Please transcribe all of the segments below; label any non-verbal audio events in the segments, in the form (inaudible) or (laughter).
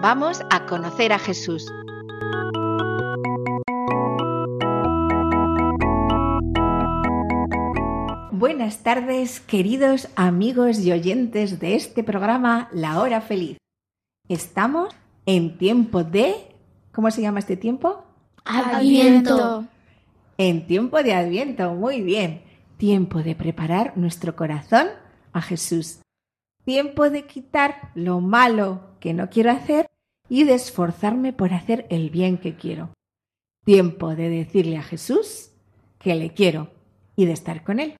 vamos a conocer a Jesús. Buenas tardes, queridos amigos y oyentes de este programa La Hora Feliz. Estamos en tiempo de... ¿Cómo se llama este tiempo? Adviento. En tiempo de Adviento, muy bien. Tiempo de preparar nuestro corazón a Jesús. Tiempo de quitar lo malo que no quiero hacer y de esforzarme por hacer el bien que quiero. Tiempo de decirle a Jesús que le quiero y de estar con él.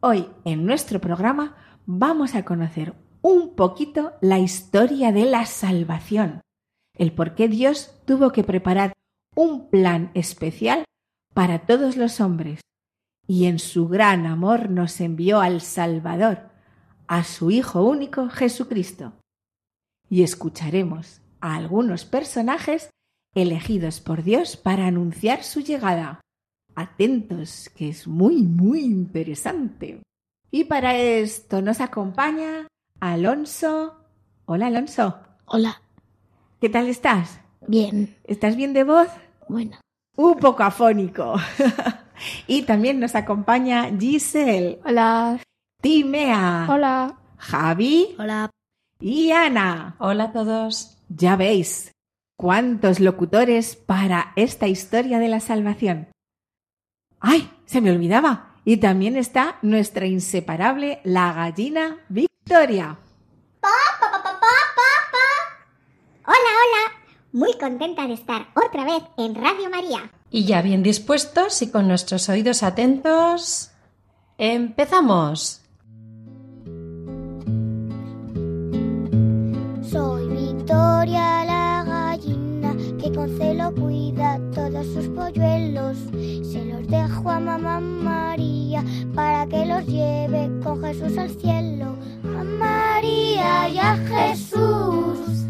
Hoy en nuestro programa vamos a conocer un poquito la historia de la salvación, el por qué Dios tuvo que preparar un plan especial para todos los hombres y en su gran amor nos envió al Salvador, a su Hijo único Jesucristo. Y escucharemos a algunos personajes elegidos por Dios para anunciar su llegada. Atentos, que es muy, muy interesante. Y para esto nos acompaña Alonso. Hola, Alonso. Hola. ¿Qué tal estás? Bien. ¿Estás bien de voz? Bueno. Un poco afónico. (laughs) y también nos acompaña Giselle. Hola. Timea. Hola. Javi. Hola. Y Ana. Hola a todos. Ya veis, cuántos locutores para esta historia de la salvación. ¡Ay! Se me olvidaba. Y también está nuestra inseparable, la gallina Victoria. Hola, hola. Muy contenta de estar otra vez en Radio María. Y ya bien dispuestos y con nuestros oídos atentos, empezamos. Victoria la gallina que con celo cuida todos sus polluelos. Se los dejo a mamá María para que los lleve con Jesús al cielo. A María y a Jesús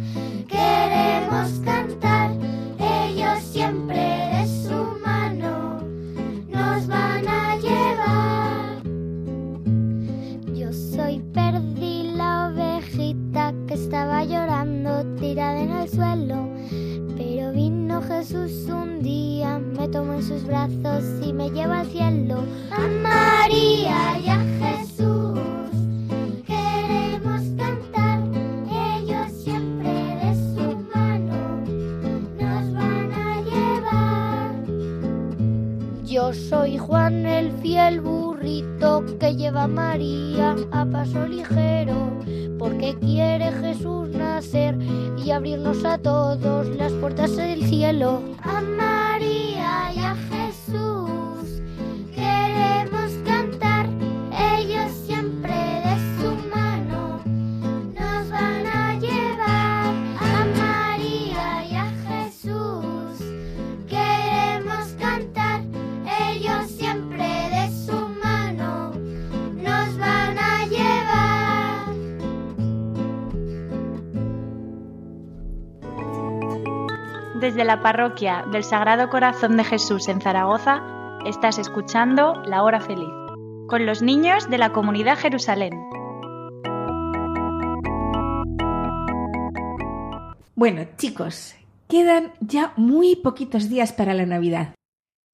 queremos cantar. Ellos siempre de su mano nos van a llevar. Yo soy Perdi la ovejita que estaba llorando tirada en el suelo. Pero vino Jesús un día, me tomó en sus brazos y me lleva al cielo. A María y a Jesús queremos cantar. Ellos siempre de su mano nos van a llevar. Yo soy Juan el fiel que lleva María a paso ligero, porque quiere Jesús nacer y abrirnos a todos las puertas del cielo. A María y a Jesús queremos Desde la parroquia del Sagrado Corazón de Jesús en Zaragoza, estás escuchando La Hora Feliz, con los niños de la comunidad Jerusalén. Bueno, chicos, quedan ya muy poquitos días para la Navidad.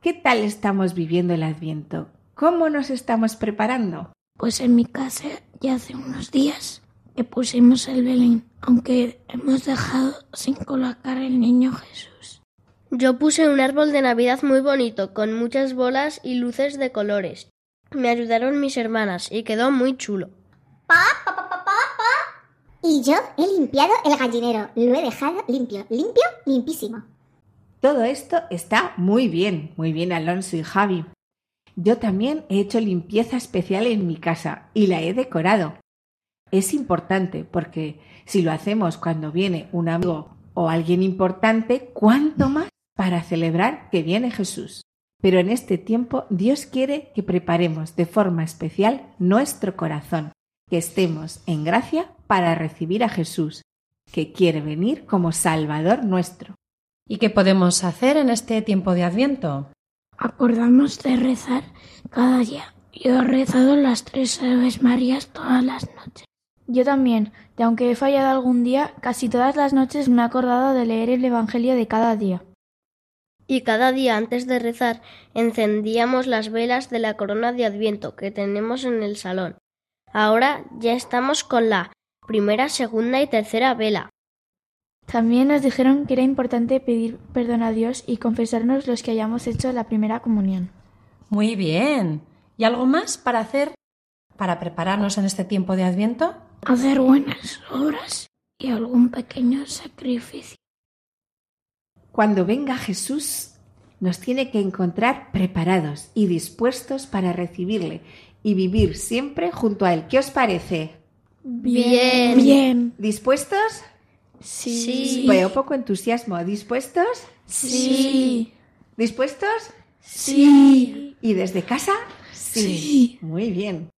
¿Qué tal estamos viviendo el Adviento? ¿Cómo nos estamos preparando? Pues en mi casa ya hace unos días que pusimos el Belén, aunque hemos dejado sin colocar el niño Jesús. Yo puse un árbol de Navidad muy bonito, con muchas bolas y luces de colores. Me ayudaron mis hermanas y quedó muy chulo. Y yo he limpiado el gallinero. Lo he dejado limpio, limpio, limpísimo. Todo esto está muy bien, muy bien Alonso y Javi. Yo también he hecho limpieza especial en mi casa y la he decorado. Es importante porque si lo hacemos cuando viene un amigo o alguien importante, cuánto más para celebrar que viene Jesús. Pero en este tiempo Dios quiere que preparemos de forma especial nuestro corazón, que estemos en gracia para recibir a Jesús, que quiere venir como Salvador nuestro. ¿Y qué podemos hacer en este tiempo de Adviento? Acordamos de rezar cada día. Yo he rezado las tres Aves Marías todas las noches. Yo también, y aunque he fallado algún día, casi todas las noches me he acordado de leer el Evangelio de cada día. Y cada día antes de rezar encendíamos las velas de la corona de Adviento que tenemos en el salón. Ahora ya estamos con la primera, segunda y tercera vela. También nos dijeron que era importante pedir perdón a Dios y confesarnos los que hayamos hecho la primera comunión. Muy bien. ¿Y algo más para hacer para prepararnos en este tiempo de Adviento? Hacer buenas obras y algún pequeño sacrificio. Cuando venga Jesús, nos tiene que encontrar preparados y dispuestos para recibirle y vivir siempre junto a Él. ¿Qué os parece? Bien. Bien. ¿Dispuestos? Sí. Veo poco entusiasmo. ¿Dispuestos? Sí. ¿Dispuestos? Sí. ¿Y desde casa? Sí. Muy bien.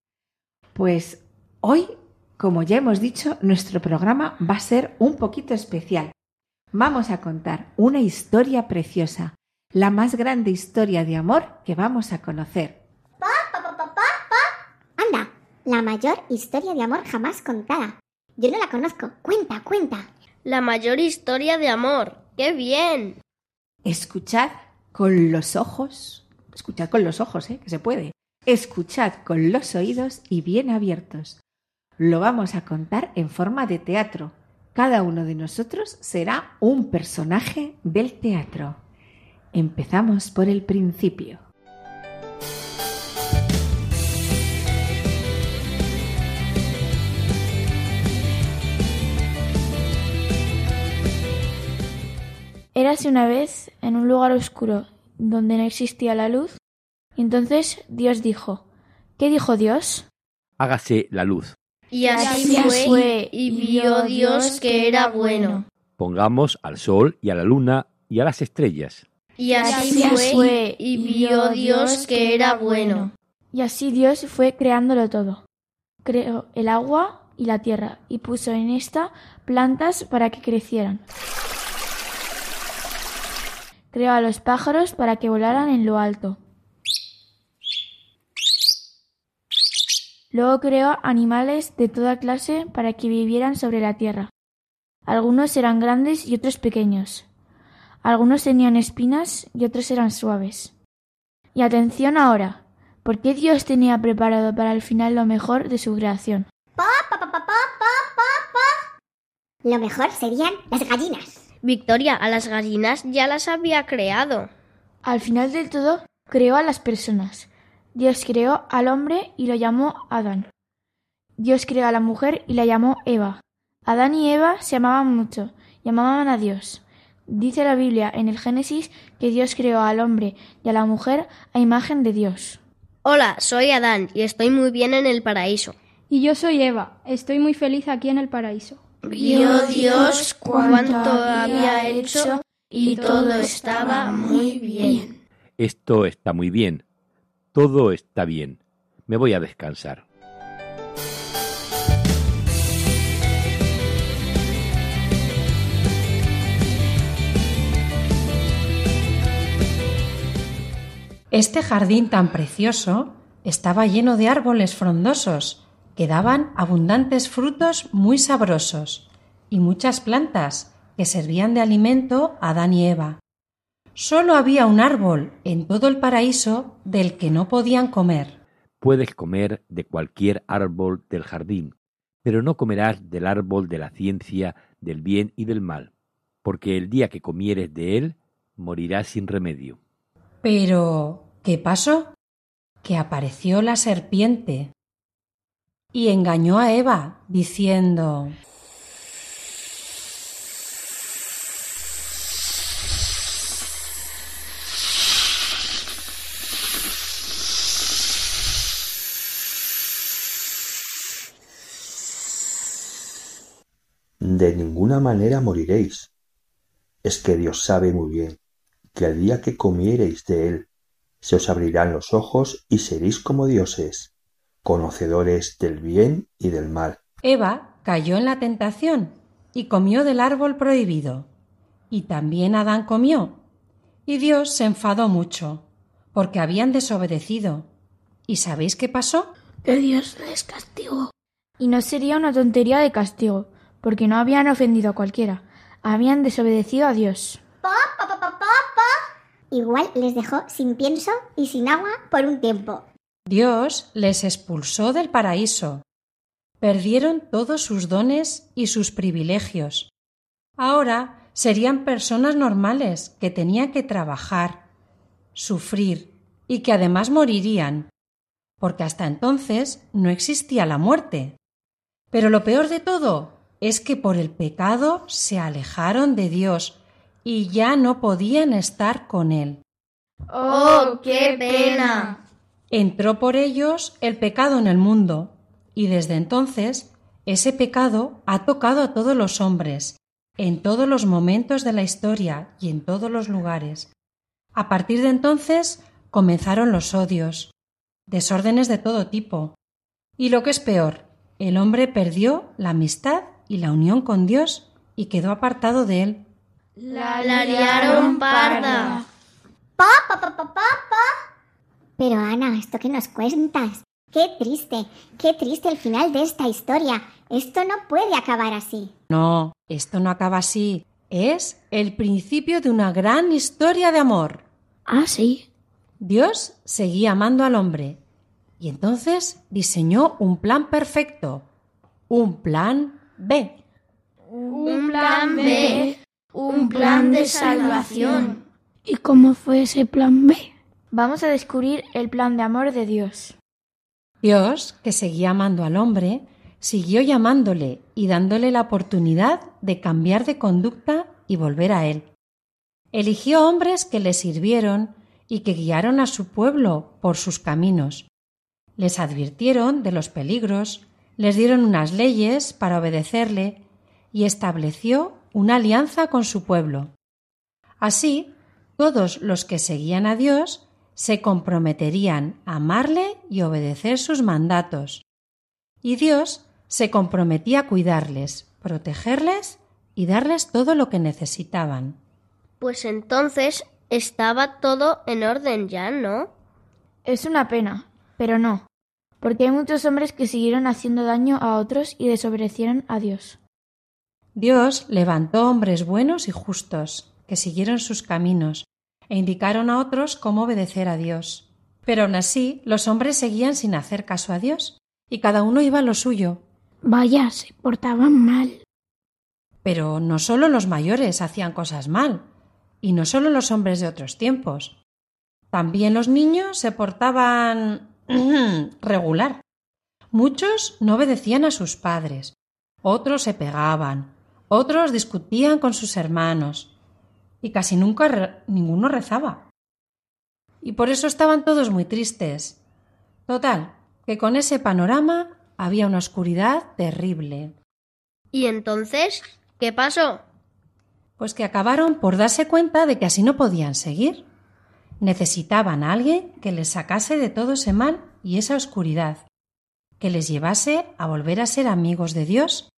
Pues hoy, como ya hemos dicho, nuestro programa va a ser un poquito especial. Vamos a contar una historia preciosa, la más grande historia de amor que vamos a conocer. Anda, la mayor historia de amor jamás contada. Yo no la conozco. Cuenta, cuenta. La mayor historia de amor. ¡Qué bien! Escuchad con los ojos, escuchad con los ojos, ¿eh? que se puede. Escuchad con los oídos y bien abiertos. Lo vamos a contar en forma de teatro. Cada uno de nosotros será un personaje del teatro. Empezamos por el principio. Érase una vez en un lugar oscuro donde no existía la luz, y entonces Dios dijo, ¿qué dijo Dios? Hágase la luz. Y así fue, y vio Dios que era bueno. Pongamos al sol y a la luna y a las estrellas. Y así fue, y vio Dios que era bueno. Y así Dios fue creándolo todo. Creó el agua y la tierra, y puso en esta plantas para que crecieran. Creó a los pájaros para que volaran en lo alto. Luego creó animales de toda clase para que vivieran sobre la tierra. Algunos eran grandes y otros pequeños. Algunos tenían espinas y otros eran suaves. Y atención ahora, porque Dios tenía preparado para el final lo mejor de su creación. Lo mejor serían las gallinas. Victoria, a las gallinas ya las había creado. Al final del todo, creó a las personas. Dios creó al hombre y lo llamó Adán. Dios creó a la mujer y la llamó Eva. Adán y Eva se amaban mucho y amaban a Dios. Dice la Biblia en el Génesis que Dios creó al hombre y a la mujer a imagen de Dios. Hola, soy Adán y estoy muy bien en el paraíso. Y yo soy Eva. Estoy muy feliz aquí en el paraíso. Vio Dios cuánto había hecho y todo estaba muy bien. Esto está muy bien. Todo está bien. Me voy a descansar. Este jardín tan precioso estaba lleno de árboles frondosos que daban abundantes frutos muy sabrosos y muchas plantas que servían de alimento a Adán y Eva. Solo había un árbol en todo el paraíso del que no podían comer. Puedes comer de cualquier árbol del jardín, pero no comerás del árbol de la ciencia del bien y del mal, porque el día que comieres de él, morirás sin remedio. Pero, ¿qué pasó? Que apareció la serpiente y engañó a Eva, diciendo De ninguna manera moriréis. es que Dios sabe muy bien que el día que comiereis de él, se os abrirán los ojos y seréis como dioses, conocedores del bien y del mal. Eva cayó en la tentación y comió del árbol prohibido. Y también Adán comió. Y Dios se enfadó mucho, porque habían desobedecido. ¿Y sabéis qué pasó? Que Dios les castigó. Y no sería una tontería de castigo, porque no habían ofendido a cualquiera, habían desobedecido a Dios. Pa, pa, pa, pa, pa, pa. Igual les dejó sin pienso y sin agua por un tiempo. Dios les expulsó del paraíso. Perdieron todos sus dones y sus privilegios. Ahora serían personas normales que tenían que trabajar, sufrir y que además morirían, porque hasta entonces no existía la muerte. Pero lo peor de todo es que por el pecado se alejaron de Dios y ya no podían estar con Él. ¡Oh, qué pena! Entró por ellos el pecado en el mundo, y desde entonces ese pecado ha tocado a todos los hombres, en todos los momentos de la historia y en todos los lugares. A partir de entonces comenzaron los odios, desórdenes de todo tipo, y lo que es peor, el hombre perdió la amistad y la unión con Dios y quedó apartado de él. La, la liaron parda. Pa, pa, pa, pa, pa, pa. Pero Ana, ¿esto que nos cuentas? Qué triste, qué triste el final de esta historia. Esto no puede acabar así. No, esto no acaba así. Es el principio de una gran historia de amor. Ah, sí. Dios seguía amando al hombre y entonces diseñó un plan perfecto, un plan B. Un plan B. Un plan de salvación. ¿Y cómo fue ese plan B? Vamos a descubrir el plan de amor de Dios. Dios, que seguía amando al hombre, siguió llamándole y dándole la oportunidad de cambiar de conducta y volver a él. Eligió hombres que le sirvieron y que guiaron a su pueblo por sus caminos. Les advirtieron de los peligros, les dieron unas leyes para obedecerle y estableció una alianza con su pueblo. Así, todos los que seguían a Dios se comprometerían a amarle y obedecer sus mandatos. Y Dios se comprometía a cuidarles, protegerles y darles todo lo que necesitaban. Pues entonces estaba todo en orden ya, ¿no? Es una pena, pero no, porque hay muchos hombres que siguieron haciendo daño a otros y desobedecieron a Dios. Dios levantó hombres buenos y justos, que siguieron sus caminos, e indicaron a otros cómo obedecer a Dios. Pero aun así los hombres seguían sin hacer caso a Dios, y cada uno iba a lo suyo. Vaya, se portaban mal. Pero no solo los mayores hacían cosas mal, y no solo los hombres de otros tiempos. También los niños se portaban regular. Muchos no obedecían a sus padres, otros se pegaban, otros discutían con sus hermanos, y casi nunca re ninguno rezaba. Y por eso estaban todos muy tristes. Total, que con ese panorama había una oscuridad terrible. ¿Y entonces qué pasó? Pues que acabaron por darse cuenta de que así no podían seguir. Necesitaban a alguien que les sacase de todo ese mal y esa oscuridad, que les llevase a volver a ser amigos de Dios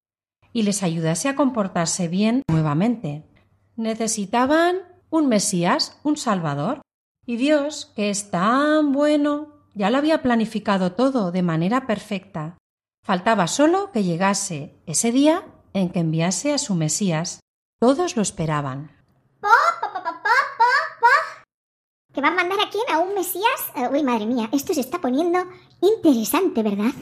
y les ayudase a comportarse bien nuevamente. Necesitaban un Mesías, un Salvador. Y Dios, que es tan bueno, ya lo había planificado todo de manera perfecta. Faltaba solo que llegase ese día en que enviase a su Mesías. Todos lo esperaban. Pa, pa, pa, pa, pa, pa, pa. ¿Que va a mandar a quién? ¿A un Mesías? Eh, uy, madre mía, esto se está poniendo interesante, ¿verdad?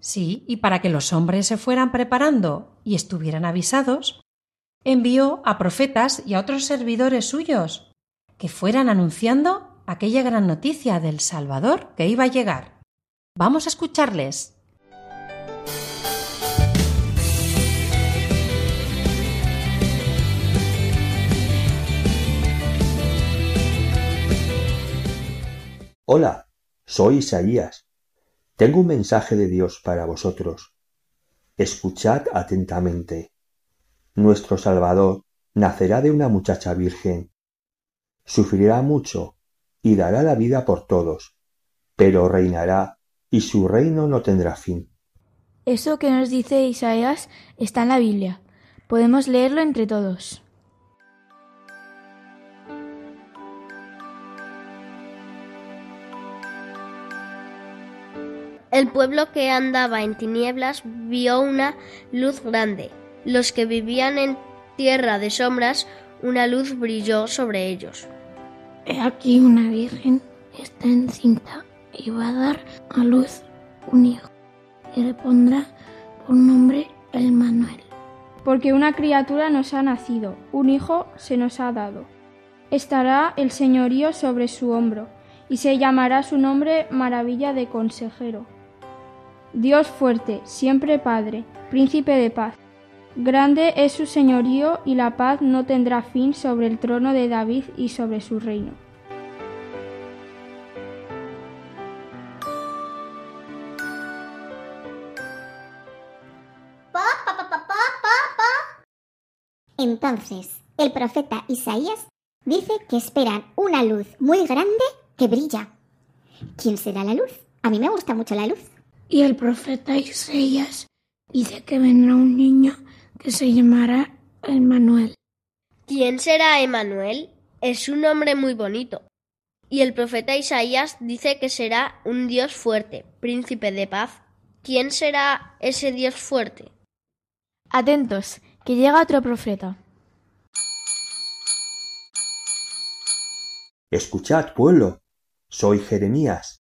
Sí, y para que los hombres se fueran preparando y estuvieran avisados, envió a profetas y a otros servidores suyos que fueran anunciando aquella gran noticia del Salvador que iba a llegar. Vamos a escucharles. Hola, soy Isaías. Tengo un mensaje de Dios para vosotros. Escuchad atentamente. Nuestro Salvador, nacerá de una muchacha virgen. Sufrirá mucho y dará la vida por todos, pero reinará y su reino no tendrá fin. Eso que nos dice Isaías está en la Biblia. Podemos leerlo entre todos. El pueblo que andaba en tinieblas vio una luz grande. Los que vivían en tierra de sombras, una luz brilló sobre ellos. He aquí una virgen está encinta y va a dar a luz un hijo y le pondrá por nombre el Manuel. Porque una criatura nos ha nacido, un hijo se nos ha dado. Estará el señorío sobre su hombro, y se llamará su nombre Maravilla de Consejero. Dios fuerte, siempre Padre, príncipe de paz. Grande es su señorío y la paz no tendrá fin sobre el trono de David y sobre su reino. Entonces, el profeta Isaías dice que esperan una luz muy grande que brilla. ¿Quién será la luz? A mí me gusta mucho la luz. Y el profeta Isaías dice que vendrá un niño que se llamará Emmanuel. ¿Quién será Emmanuel? Es un nombre muy bonito. Y el profeta Isaías dice que será un Dios fuerte, príncipe de paz. ¿Quién será ese Dios fuerte? Atentos, que llega otro profeta. Escuchad, pueblo, soy Jeremías.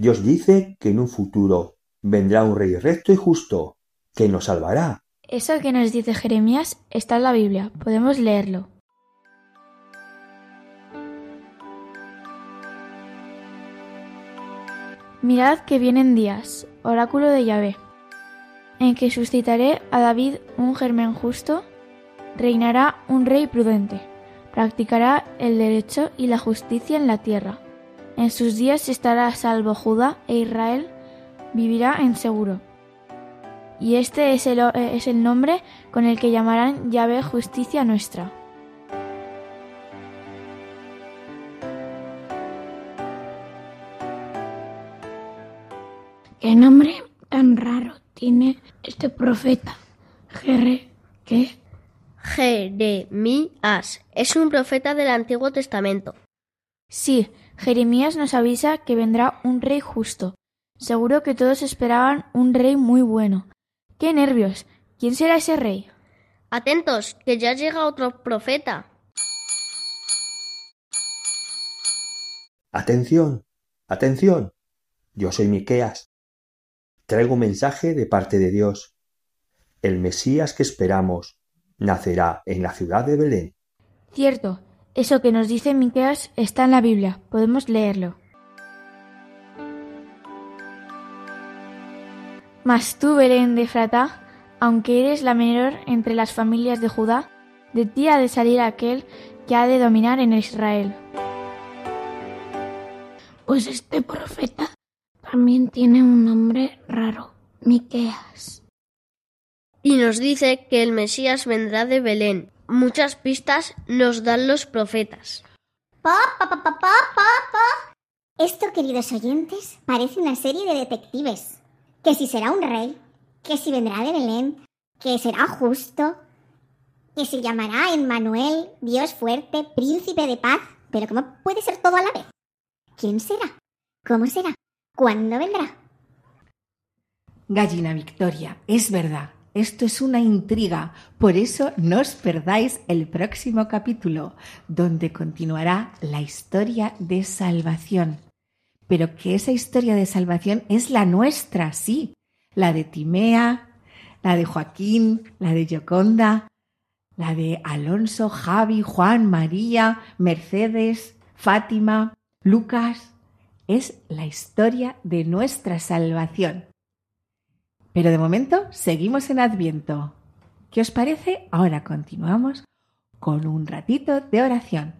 Dios dice que en un futuro vendrá un rey recto y justo, que nos salvará. Eso que nos dice Jeremías está en la Biblia, podemos leerlo. Mirad que vienen días, oráculo de Yahvé, en que suscitaré a David un germen justo, reinará un rey prudente, practicará el derecho y la justicia en la tierra. En sus días estará a salvo Judá e Israel vivirá en seguro. Y este es el, es el nombre con el que llamarán Yahvé justicia nuestra. ¿Qué nombre tan raro tiene este profeta? Jere, ¿qué? Jeremías es un profeta del Antiguo Testamento. Sí, Jeremías nos avisa que vendrá un rey justo. Seguro que todos esperaban un rey muy bueno. ¡Qué nervios! ¿Quién será ese rey? Atentos, que ya llega otro profeta. Atención, atención. Yo soy Miqueas. Traigo un mensaje de parte de Dios. El Mesías que esperamos nacerá en la ciudad de Belén. Cierto, eso que nos dice Miqueas está en la Biblia. Podemos leerlo. Mas tú, Belén de Frata, aunque eres la menor entre las familias de Judá, de ti ha de salir aquel que ha de dominar en Israel. Pues este profeta también tiene un nombre raro, Miqueas. Y nos dice que el Mesías vendrá de Belén. Muchas pistas nos dan los profetas. Pa, pa, pa, pa, pa, pa, pa. Esto, queridos oyentes, parece una serie de detectives. Que si será un rey, que si vendrá de Belén, que será justo, que se llamará Emmanuel, Dios fuerte, príncipe de paz. Pero ¿cómo puede ser todo a la vez? ¿Quién será? ¿Cómo será? ¿Cuándo vendrá? Gallina Victoria, es verdad. Esto es una intriga, por eso no os perdáis el próximo capítulo, donde continuará la historia de salvación. Pero que esa historia de salvación es la nuestra, sí, la de Timea, la de Joaquín, la de Gioconda, la de Alonso, Javi, Juan, María, Mercedes, Fátima, Lucas. Es la historia de nuestra salvación. Pero de momento seguimos en Adviento. ¿Qué os parece? Ahora continuamos con un ratito de oración.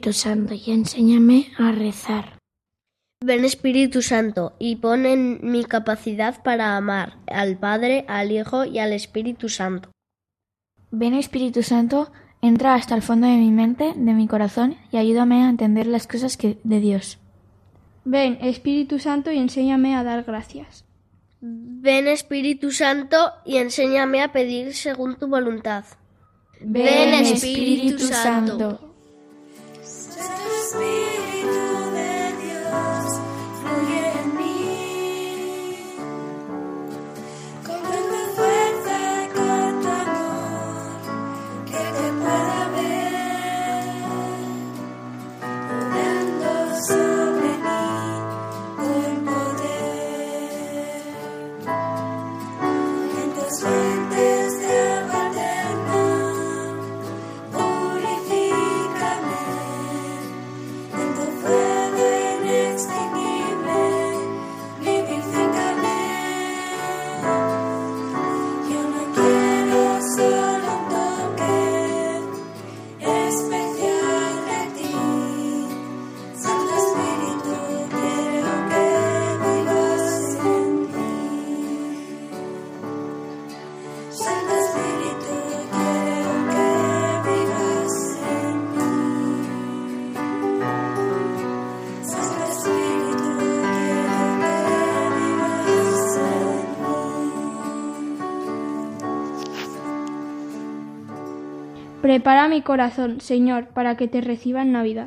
Espíritu Santo y enséñame a rezar. Ven Espíritu Santo y pon en mi capacidad para amar al Padre, al Hijo y al Espíritu Santo. Ven Espíritu Santo, entra hasta el fondo de mi mente, de mi corazón y ayúdame a entender las cosas que, de Dios. Ven, Espíritu Santo, y enséñame a dar gracias. Ven Espíritu Santo y enséñame a pedir según tu voluntad. Ven, Espíritu Santo. Santo Espíritu Prepara mi corazón, Señor, para que te reciba en Navidad.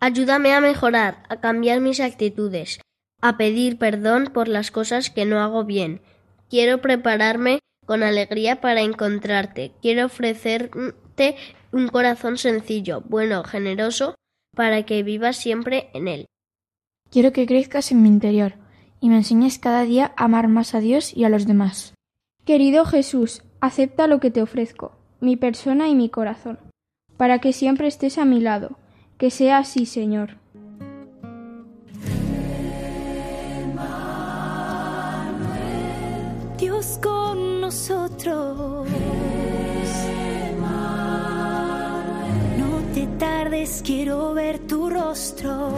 Ayúdame a mejorar, a cambiar mis actitudes, a pedir perdón por las cosas que no hago bien. Quiero prepararme con alegría para encontrarte. Quiero ofrecerte un corazón sencillo, bueno, generoso, para que vivas siempre en él. Quiero que crezcas en mi interior y me enseñes cada día a amar más a Dios y a los demás. Querido Jesús, acepta lo que te ofrezco, mi persona y mi corazón, para que siempre estés a mi lado. Que sea así, Señor. Dios con nosotros. No te tardes, quiero ver tu rostro.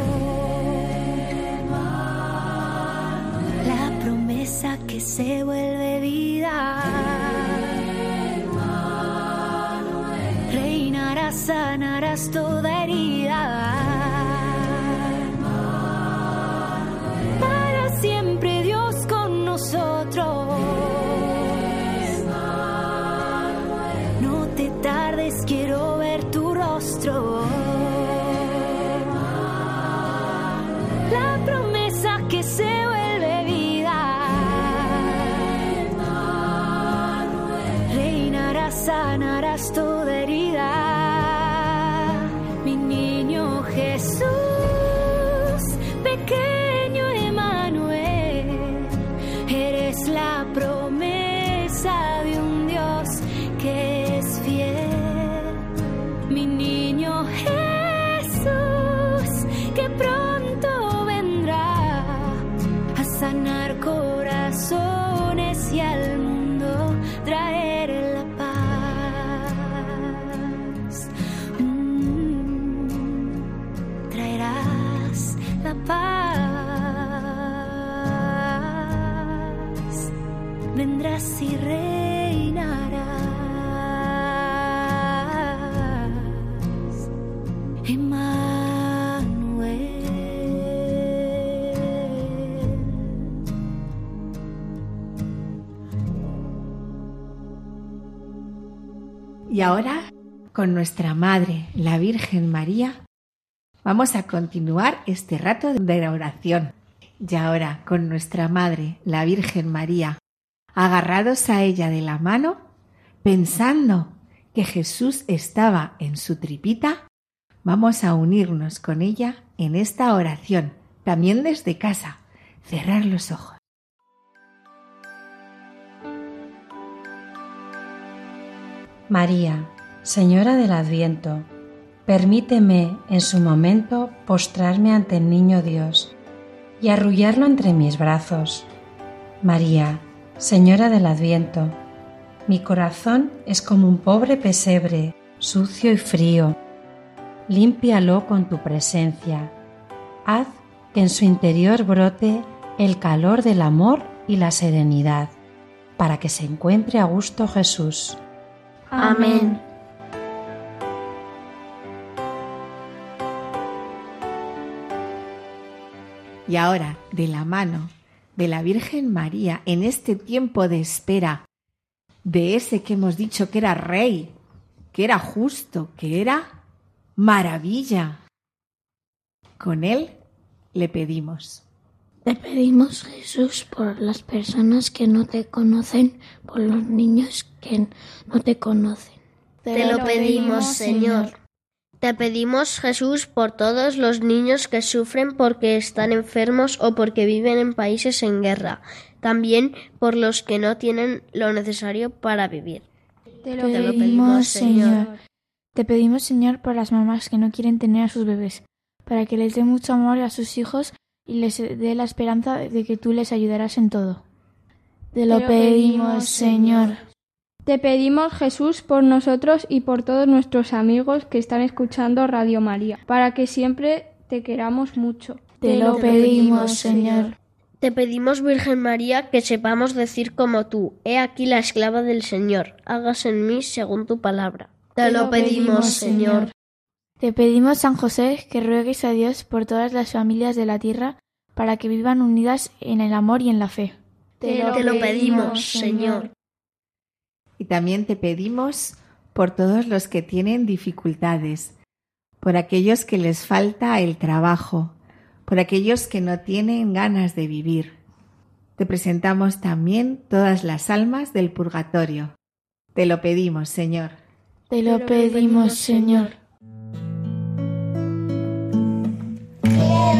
La promesa que se vuelve vida. Sanarás toda herida. Y ahora con nuestra Madre, la Virgen María, vamos a continuar este rato de oración. Y ahora, con nuestra Madre, la Virgen María, agarrados a ella de la mano, pensando que Jesús estaba en su tripita, vamos a unirnos con ella en esta oración, también desde casa. Cerrar los ojos. María, Señora del Adviento, permíteme en su momento postrarme ante el Niño Dios y arrullarlo entre mis brazos. María, Señora del Adviento, mi corazón es como un pobre pesebre, sucio y frío. Límpialo con tu presencia. Haz que en su interior brote el calor del amor y la serenidad, para que se encuentre a gusto Jesús. Amén. Y ahora, de la mano de la Virgen María, en este tiempo de espera, de ese que hemos dicho que era rey, que era justo, que era maravilla, con él le pedimos. Te pedimos, Jesús, por las personas que no te conocen, por los niños que no te conocen. Te lo pedimos, Señor. Te pedimos, Jesús, por todos los niños que sufren porque están enfermos o porque viven en países en guerra, también por los que no tienen lo necesario para vivir. Te lo, pedimos, Señor. Te pedimos, Señor, por las mamás que no quieren tener a sus bebés, para que les dé mucho amor a sus hijos y les dé la esperanza de que tú les ayudarás en todo. Te lo, pedimos, Señor. Te pedimos, Jesús, por nosotros y por todos nuestros amigos que están escuchando Radio María, para que siempre te queramos mucho. Te lo pedimos, Señor. Te pedimos, Virgen María, que sepamos decir como tú, He aquí la esclava del Señor, hagas en mí según tu palabra. Te lo pedimos, Señor. Te pedimos, San José, que ruegues a Dios por todas las familias de la tierra, para que vivan unidas en el amor y en la fe. Te lo, pedimos, Señor. Y también te pedimos por todos los que tienen dificultades, por aquellos que les falta el trabajo, por aquellos que no tienen ganas de vivir. Te presentamos también todas las almas del purgatorio. Te lo pedimos, Señor. Te lo pedimos, Señor. more.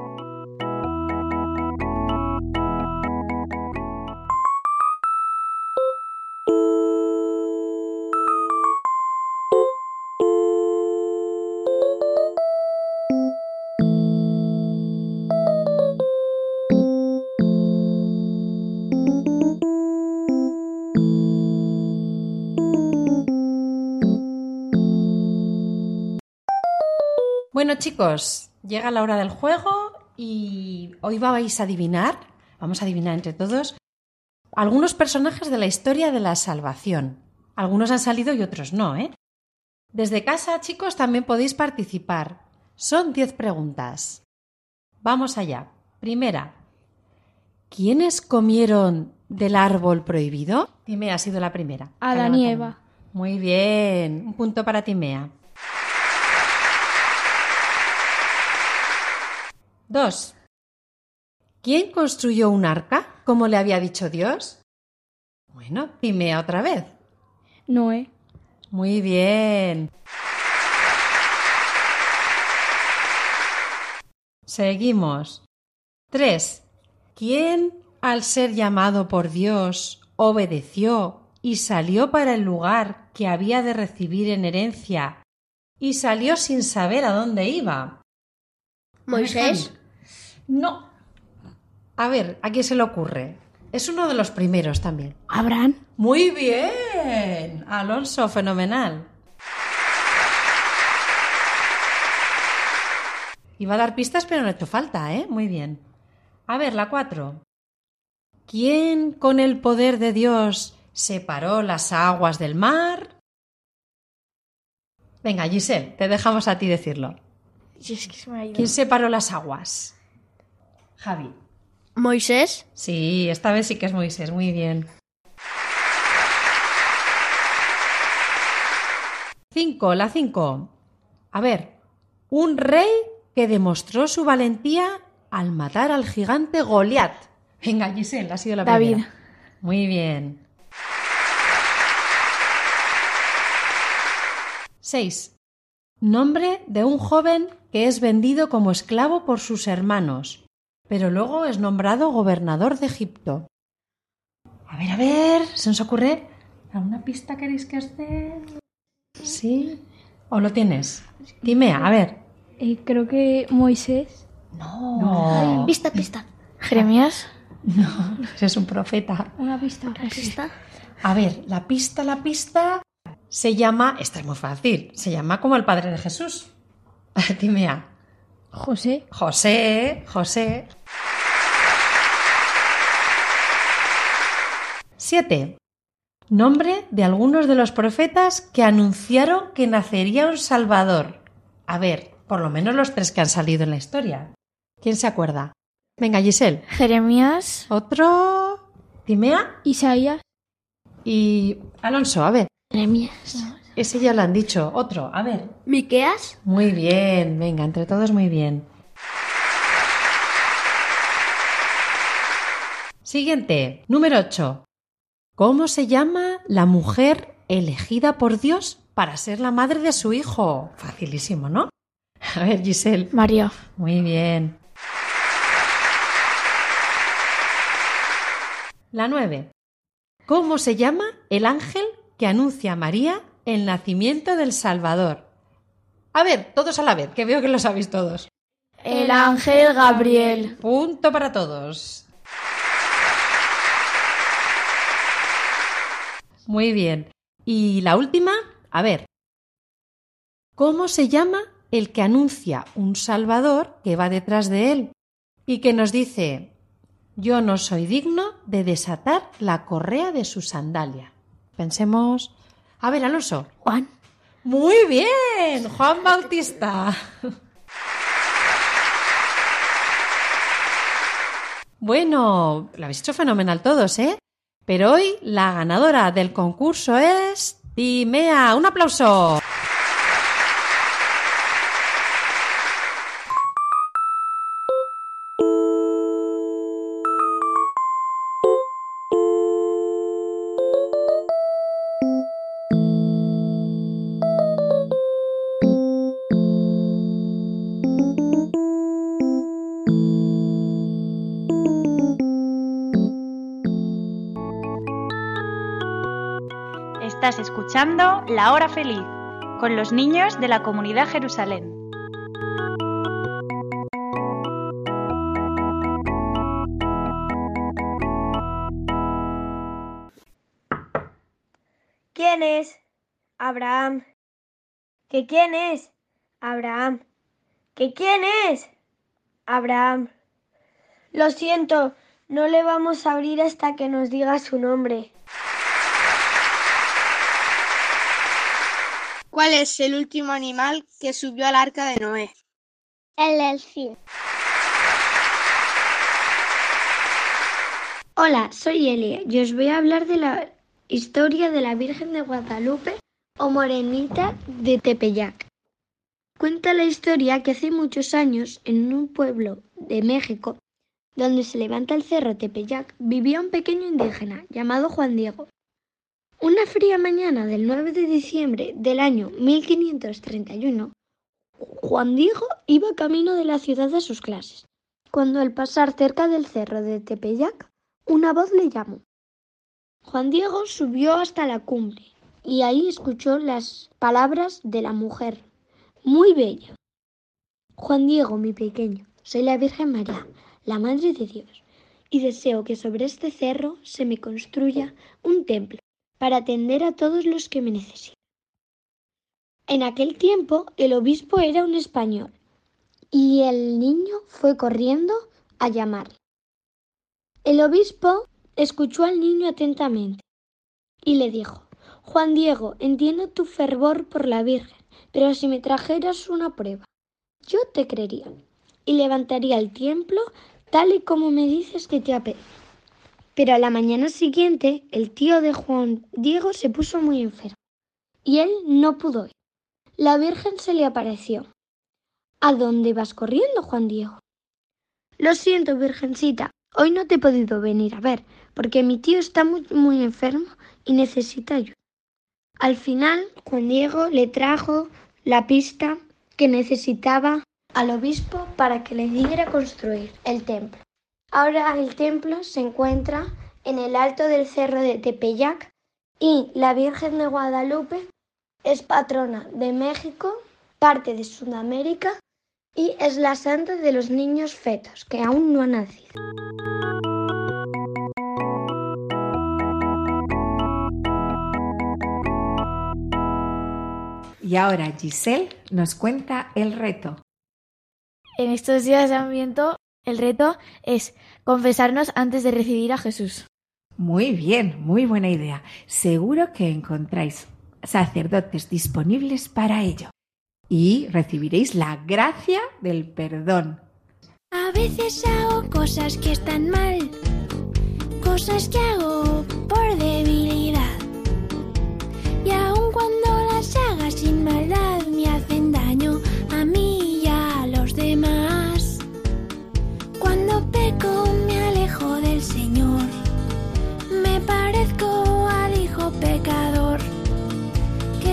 Bueno chicos, llega la hora del juego y hoy vais a adivinar, vamos a adivinar entre todos, algunos personajes de la historia de la salvación. Algunos han salido y otros no, ¿eh? Desde casa, chicos, también podéis participar. Son 10 preguntas. Vamos allá. Primera. ¿Quiénes comieron del árbol prohibido? Timea ha sido la primera. Adán y Eva. Muy bien. Un punto para Timea. Dos. ¿Quién construyó un arca, como le había dicho Dios? Bueno, Timea otra vez. Noé. Muy bien. Seguimos. 3. ¿Quién, al ser llamado por Dios, obedeció y salió para el lugar que había de recibir en herencia y salió sin saber a dónde iba. ¿Moisés? No. A ver, ¿a quién se le ocurre? Es uno de los primeros también. Abraham. Muy bien. Alonso, fenomenal. Iba a dar pistas, pero no ha hecho falta, ¿eh? Muy bien. A ver, la cuatro. ¿Quién con el poder de Dios separó las aguas del mar? Venga, Giselle, te dejamos a ti decirlo. ¿Quién separó las aguas? Javi. ¿Moisés? Sí, esta vez sí que es Moisés, muy bien. Cinco, la cinco. A ver, un rey que demostró su valentía al matar al gigante Goliat. Venga, Giselle, ha sido la David. primera. Muy bien. Seis. Nombre de un joven que es vendido como esclavo por sus hermanos, pero luego es nombrado gobernador de Egipto. A ver, a ver, ¿se nos ocurre? ¿Alguna pista queréis que os dé? ¿Sí? ¿O lo tienes? Dime, a ver. Eh, creo que Moisés. No. Pista, pista. Jeremías. (laughs) No, ese es un profeta. Una pista. ¿Pista? A ver, la pista, la pista se llama, esta es muy fácil, se llama como el padre de Jesús. (laughs) Dime a. José. José, José. Siete. Nombre de algunos de los profetas que anunciaron que nacería un Salvador. A ver, por lo menos los tres que han salido en la historia. ¿Quién se acuerda? Venga, Giselle. Jeremías. Otro. Timea Isaías. y Alonso, a ver. Jeremías. Ese ya lo han dicho. Otro, a ver. ¿Miqueas? Muy bien, venga, entre todos muy bien. Siguiente, número 8. ¿Cómo se llama la mujer elegida por Dios para ser la madre de su hijo? Facilísimo, ¿no? A ver, Giselle. María. Muy bien. La 9. ¿Cómo se llama el ángel que anuncia a María el nacimiento del Salvador? A ver, todos a la vez, que veo que lo sabéis todos. El ángel Gabriel. Punto para todos. Muy bien. Y la última, a ver. ¿Cómo se llama el que anuncia un Salvador que va detrás de él y que nos dice, yo no soy digno de desatar la correa de su sandalia? Pensemos. A ver, Alonso. Juan. Muy bien, Juan Bautista. Bueno, lo habéis hecho fenomenal todos, ¿eh? Pero hoy la ganadora del concurso es Timea. Un aplauso. Estás escuchando La Hora Feliz con los niños de la comunidad Jerusalén. ¿Quién es? Abraham. ¿Que quién es? Abraham. ¿Que quién es? Abraham. Lo siento, no le vamos a abrir hasta que nos diga su nombre. ¿Cuál es el último animal que subió al arca de Noé? El delfín. Hola, soy Elia y os voy a hablar de la historia de la Virgen de Guadalupe o Morenita de Tepeyac. Cuenta la historia que hace muchos años, en un pueblo de México, donde se levanta el cerro Tepeyac, vivía un pequeño indígena llamado Juan Diego. Una fría mañana del 9 de diciembre del año 1531, Juan Diego iba camino de la ciudad a sus clases, cuando al pasar cerca del cerro de Tepeyac, una voz le llamó. Juan Diego subió hasta la cumbre y ahí escuchó las palabras de la mujer, muy bella. Juan Diego, mi pequeño, soy la Virgen María, la Madre de Dios, y deseo que sobre este cerro se me construya un templo para atender a todos los que me necesitan. En aquel tiempo el obispo era un español y el niño fue corriendo a llamarle. El obispo escuchó al niño atentamente y le dijo, Juan Diego, entiendo tu fervor por la Virgen, pero si me trajeras una prueba, yo te creería y levantaría el templo tal y como me dices que te apetece. Pero a la mañana siguiente el tío de Juan Diego se puso muy enfermo y él no pudo ir. La Virgen se le apareció. ¿A dónde vas corriendo, Juan Diego? Lo siento, Virgencita, hoy no te he podido venir a ver, porque mi tío está muy, muy enfermo y necesita ayuda. Al final, Juan Diego le trajo la pista que necesitaba al obispo para que le diera construir el templo. Ahora el templo se encuentra en el alto del cerro de Tepeyac y la Virgen de Guadalupe es patrona de México, parte de Sudamérica y es la santa de los niños fetos que aún no han nacido. Y ahora Giselle nos cuenta el reto. En estos días de Adviento, el reto es confesarnos antes de recibir a Jesús. Muy bien, muy buena idea. Seguro que encontráis sacerdotes disponibles para ello y recibiréis la gracia del perdón. A veces hago cosas que están mal, cosas que hago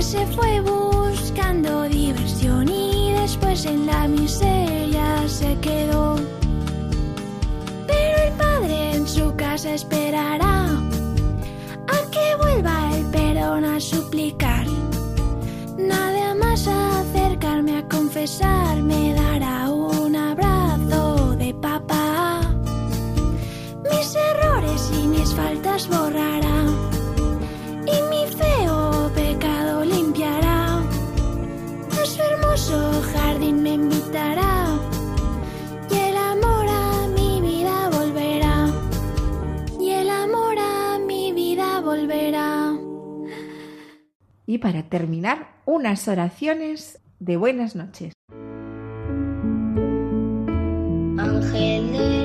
se fue buscando diversión y después en la miseria se quedó. Pero el padre en su casa esperará a que vuelva el perdón a suplicar. Nada más acercarme a confesar me dará un abrazo de papá. Mis errores y mis faltas borrará Y para terminar, unas oraciones de buenas noches. Ángel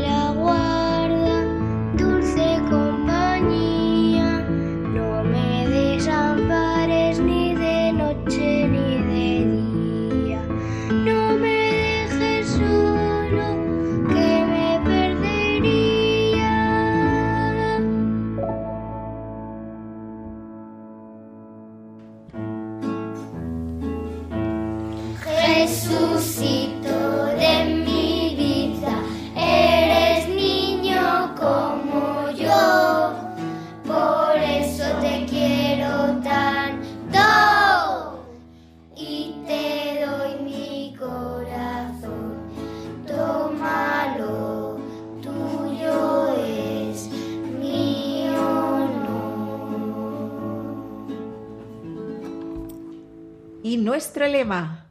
nuestro lema.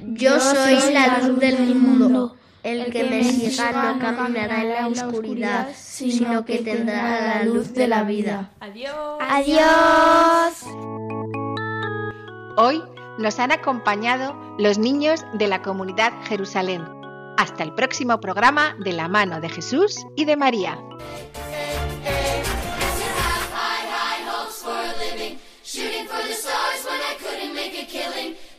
Yo soy la luz del mundo. El que me siga no caminará en la oscuridad, sino que tendrá la luz de la vida. Adiós. Adiós. Hoy nos han acompañado los niños de la comunidad Jerusalén. Hasta el próximo programa de la mano de Jesús y de María.